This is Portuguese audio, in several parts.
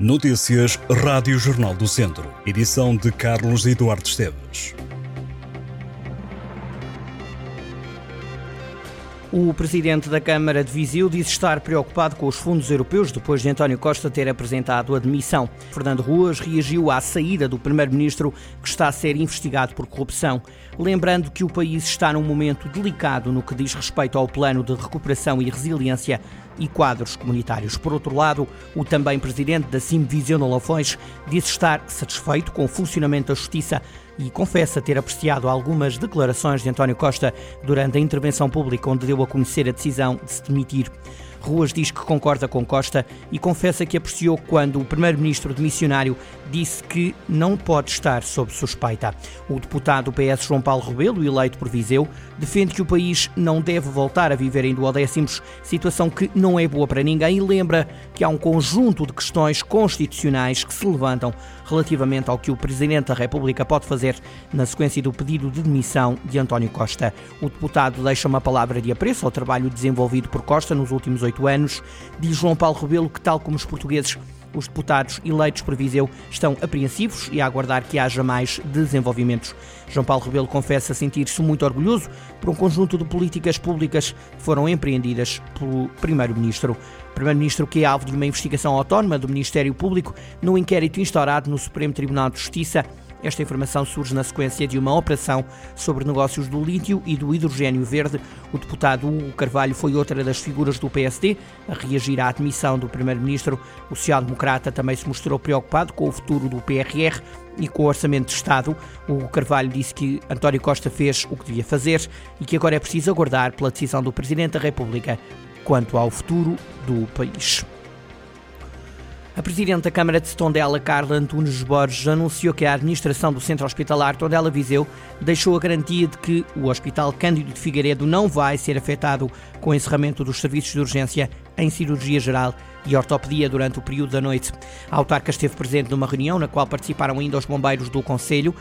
Notícias Rádio Jornal do Centro. Edição de Carlos Eduardo Esteves. O presidente da Câmara de Viseu disse estar preocupado com os fundos europeus depois de António Costa ter apresentado a demissão. Fernando Ruas reagiu à saída do primeiro-ministro que está a ser investigado por corrupção, lembrando que o país está num momento delicado no que diz respeito ao plano de recuperação e resiliência e quadros comunitários. Por outro lado, o também presidente da no Lafões disse estar satisfeito com o funcionamento da justiça e confessa ter apreciado algumas declarações de António Costa durante a intervenção pública onde deu a conhecer a decisão de se demitir. Ruas diz que concorda com Costa e confessa que apreciou quando o primeiro-ministro de missionário disse que não pode estar sob suspeita. O deputado PS João Paulo Rebelo, eleito por Viseu, defende que o país não deve voltar a viver em duodécimos, situação que não é boa para ninguém e lembra que há um conjunto de questões constitucionais que se levantam relativamente ao que o Presidente da República pode fazer na sequência do pedido de demissão de António Costa. O deputado deixa uma palavra de apreço ao trabalho desenvolvido por Costa nos últimos oito anos. Diz João Paulo Rebelo que, tal como os portugueses, os deputados eleitos por Viseu estão apreensivos e a aguardar que haja mais desenvolvimentos. João Paulo Rebelo confessa sentir-se muito orgulhoso por um conjunto de políticas públicas que foram empreendidas pelo Primeiro-Ministro. Primeiro-Ministro que é alvo de uma investigação autónoma do Ministério Público no inquérito instaurado no Supremo Tribunal de Justiça esta informação surge na sequência de uma operação sobre negócios do lítio e do hidrogênio verde. O deputado Hugo Carvalho foi outra das figuras do PSD a reagir à admissão do primeiro-ministro. O social-democrata também se mostrou preocupado com o futuro do PRR e com o Orçamento de Estado. O Carvalho disse que António Costa fez o que devia fazer e que agora é preciso aguardar pela decisão do Presidente da República quanto ao futuro do país. A Presidente da Câmara de Tondela, Carla Antunes Borges, anunciou que a administração do Centro Hospitalar Tondela Viseu deixou a garantia de que o Hospital Cândido de Figueiredo não vai ser afetado com o encerramento dos serviços de urgência em cirurgia geral e ortopedia durante o período da noite. A autarca esteve presente numa reunião na qual participaram ainda os bombeiros do Conselho.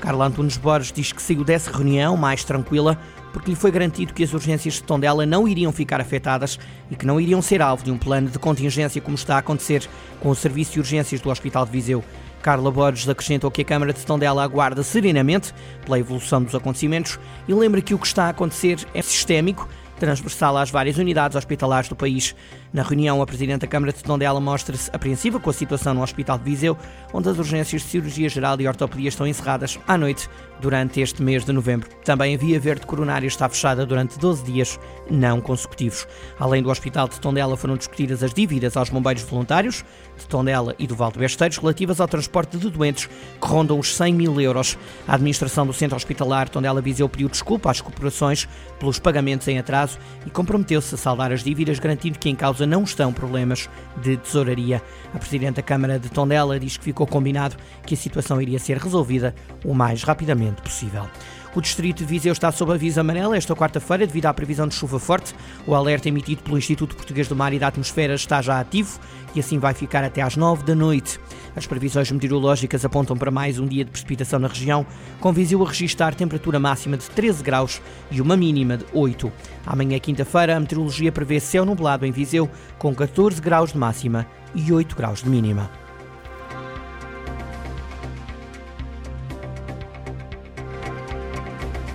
Carla Antunes Borges diz que saiu dessa reunião mais tranquila porque lhe foi garantido que as urgências de Tondela não iriam ficar afetadas e que não iriam ser alvo de um plano de contingência como está a acontecer com o Serviço de Urgências do Hospital de Viseu. Carla Borges acrescentou que a Câmara de Tondela aguarda serenamente pela evolução dos acontecimentos e lembra que o que está a acontecer é sistémico transversal às várias unidades hospitalares do país. Na reunião, a Presidente da Câmara de Tondela mostra-se apreensiva com a situação no Hospital de Viseu, onde as urgências de cirurgia geral e ortopedia estão encerradas à noite durante este mês de novembro. Também a Via Verde Coronária está fechada durante 12 dias não consecutivos. Além do Hospital de Tondela, foram discutidas as dívidas aos bombeiros voluntários de Tondela e do Val Besteiros relativas ao transporte de doentes, que rondam os 100 mil euros. A administração do Centro Hospitalar Tondela Viseu pediu desculpa às corporações pelos pagamentos em atraso e comprometeu-se a saldar as dívidas, garantindo que em causa não estão problemas de tesouraria. A Presidente da Câmara de Tondela diz que ficou combinado que a situação iria ser resolvida o mais rapidamente possível. O distrito de Viseu está sob aviso amarelo esta quarta-feira devido à previsão de chuva forte. O alerta emitido pelo Instituto Português do Mar e da Atmosfera está já ativo e assim vai ficar até às 9 da noite. As previsões meteorológicas apontam para mais um dia de precipitação na região, com Viseu a registrar temperatura máxima de 13 graus e uma mínima de 8. Amanhã, quinta-feira, a meteorologia prevê céu nublado em Viseu, com 14 graus de máxima e 8 graus de mínima.